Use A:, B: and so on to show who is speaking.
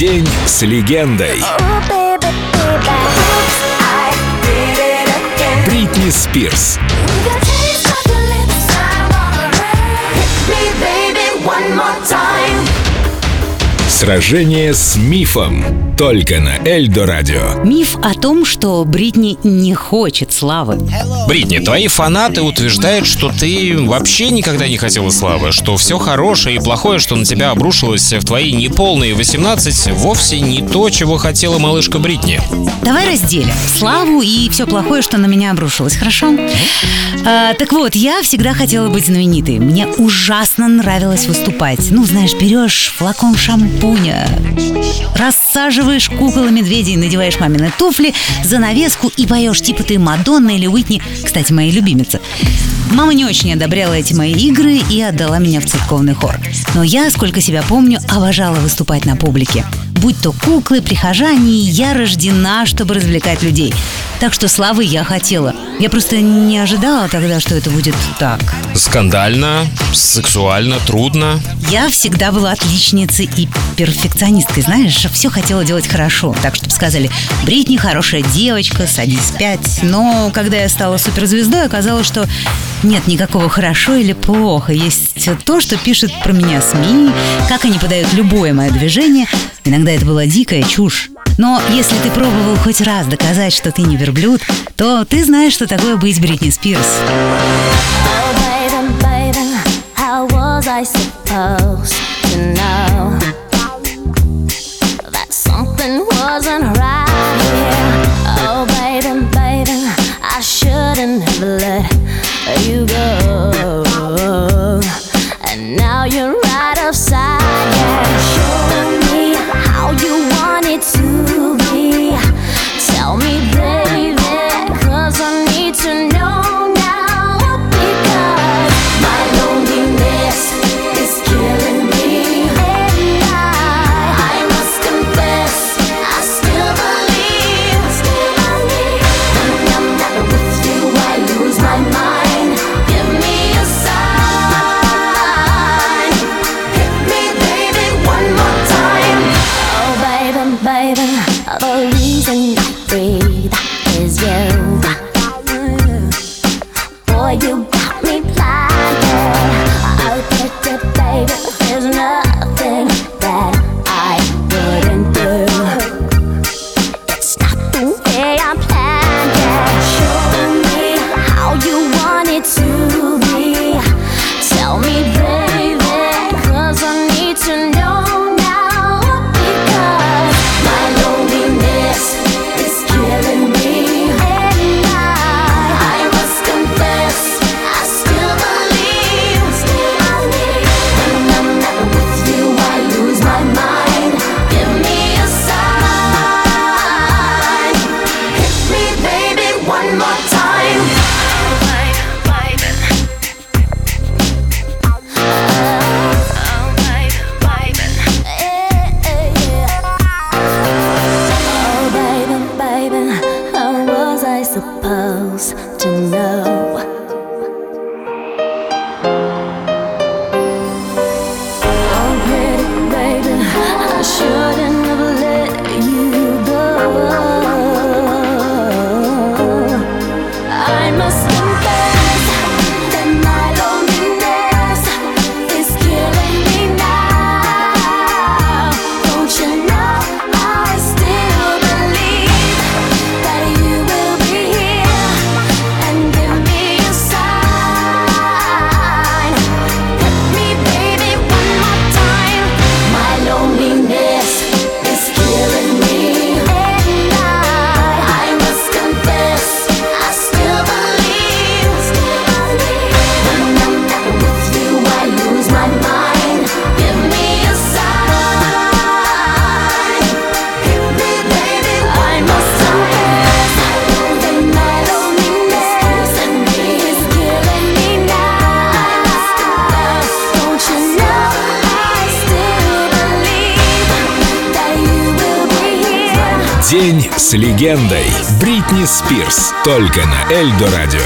A: День с легендой. Бритни Спирс. Сражение с мифом. Только на Эльдо Радио.
B: Миф о том, что Бритни не хочет славы.
C: Бритни, твои фанаты утверждают, что ты вообще никогда не хотела славы, что все хорошее и плохое, что на тебя обрушилось в твои неполные 18, вовсе не то, чего хотела малышка Бритни.
B: Давай разделим славу и все плохое, что на меня обрушилось, хорошо? А, так вот, я всегда хотела быть знаменитой. Мне ужасно нравилось выступать. Ну, знаешь, берешь флакон шампуня, рассаживаешь кукол и медведей, надеваешь мамины туфли, занавеску и поешь типа ты Мадонна или Уитни, кстати, моей любимицы. Мама не очень одобряла эти мои игры и отдала меня в церковный хор. Но я, сколько себя помню, обожала выступать на публике. Будь то куклы, прихожане, я рождена, чтобы развлекать людей. Так что славы я хотела. Я просто не ожидала тогда, что это будет так.
C: Скандально, сексуально, трудно.
B: Я всегда была отличницей и перфекционисткой, знаешь, все хотела делать хорошо. Так, чтобы сказали, Бритни хорошая девочка, садись пять. Но когда я стала суперзвездой, оказалось, что нет никакого хорошо или плохо. Есть то, что пишет про меня СМИ, как они подают любое мое движение. Иногда это была дикая чушь. Но если ты пробовал хоть раз доказать, что ты не верблюд, то ты знаешь, что такое быть Бритни Спирс.
D: Oh, supposed to know?
A: День с легендой. Бритни Спирс. Только на Эльдо Радио.